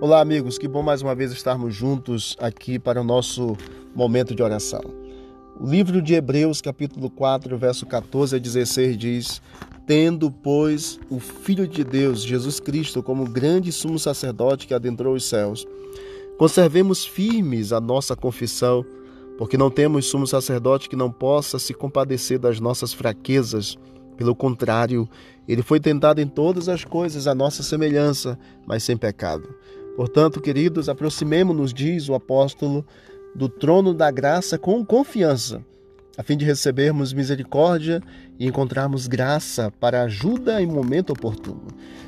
Olá, amigos, que bom mais uma vez estarmos juntos aqui para o nosso momento de oração. O livro de Hebreus, capítulo 4, verso 14 a 16 diz: Tendo, pois, o Filho de Deus, Jesus Cristo, como grande sumo sacerdote que adentrou os céus, conservemos firmes a nossa confissão, porque não temos sumo sacerdote que não possa se compadecer das nossas fraquezas pelo contrário, ele foi tentado em todas as coisas à nossa semelhança, mas sem pecado. Portanto, queridos, aproximemo-nos, diz o apóstolo, do trono da graça com confiança, a fim de recebermos misericórdia e encontrarmos graça para ajuda em momento oportuno.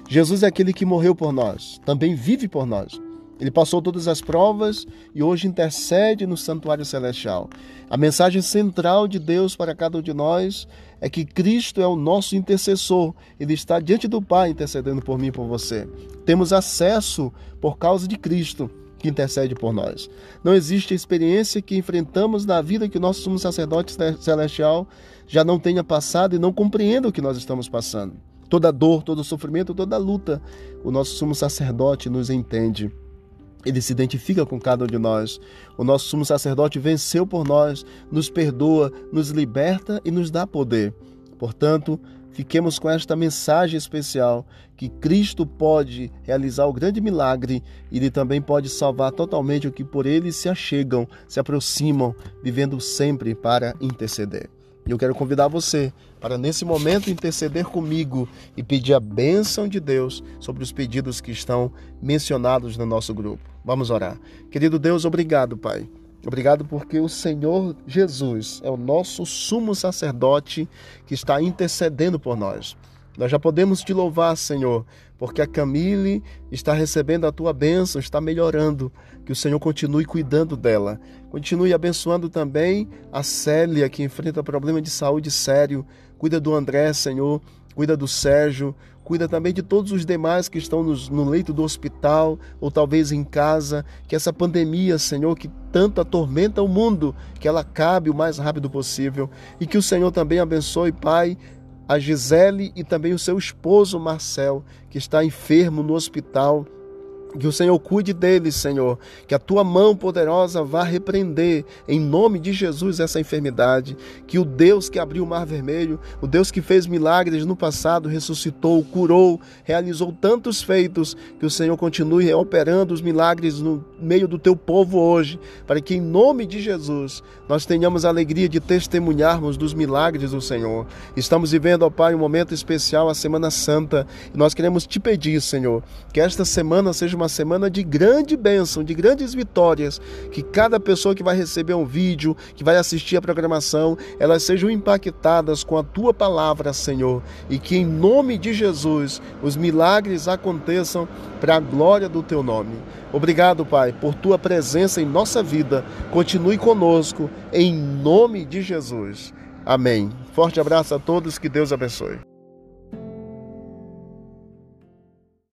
Jesus é aquele que morreu por nós, também vive por nós. Ele passou todas as provas e hoje intercede no santuário celestial. A mensagem central de Deus para cada um de nós é que Cristo é o nosso intercessor. Ele está diante do Pai intercedendo por mim e por você. Temos acesso por causa de Cristo que intercede por nós. Não existe experiência que enfrentamos na vida que o nosso sumo sacerdote celestial já não tenha passado e não compreenda o que nós estamos passando. Toda dor, todo sofrimento, toda luta, o nosso sumo sacerdote nos entende. Ele se identifica com cada um de nós. O nosso sumo sacerdote venceu por nós, nos perdoa, nos liberta e nos dá poder. Portanto, fiquemos com esta mensagem especial que Cristo pode realizar o grande milagre e ele também pode salvar totalmente o que por ele se achegam, se aproximam, vivendo sempre para interceder. E eu quero convidar você para, nesse momento, interceder comigo e pedir a bênção de Deus sobre os pedidos que estão mencionados no nosso grupo. Vamos orar. Querido Deus, obrigado, Pai. Obrigado porque o Senhor Jesus é o nosso sumo sacerdote que está intercedendo por nós. Nós já podemos te louvar, Senhor, porque a Camille está recebendo a tua bênção, está melhorando. Que o Senhor continue cuidando dela. Continue abençoando também a Célia, que enfrenta problema de saúde sério. Cuida do André, Senhor. Cuida do Sérgio. Cuida também de todos os demais que estão no leito do hospital ou talvez em casa. Que essa pandemia, Senhor, que tanto atormenta o mundo, que ela acabe o mais rápido possível. E que o Senhor também abençoe, Pai a Gisele e também o seu esposo Marcel, que está enfermo no hospital que o Senhor cuide deles, Senhor. Que a tua mão poderosa vá repreender, em nome de Jesus, essa enfermidade. Que o Deus que abriu o mar vermelho, o Deus que fez milagres no passado, ressuscitou, curou, realizou tantos feitos, que o Senhor continue operando os milagres no meio do teu povo hoje, para que, em nome de Jesus, nós tenhamos a alegria de testemunharmos dos milagres do Senhor. Estamos vivendo, ó Pai, um momento especial, a Semana Santa, e nós queremos te pedir, Senhor, que esta semana seja uma semana de grande bênção, de grandes vitórias, que cada pessoa que vai receber um vídeo, que vai assistir a programação, elas sejam impactadas com a tua palavra, Senhor, e que em nome de Jesus os milagres aconteçam para a glória do teu nome. Obrigado, Pai, por tua presença em nossa vida. Continue conosco em nome de Jesus. Amém. Forte abraço a todos, que Deus abençoe.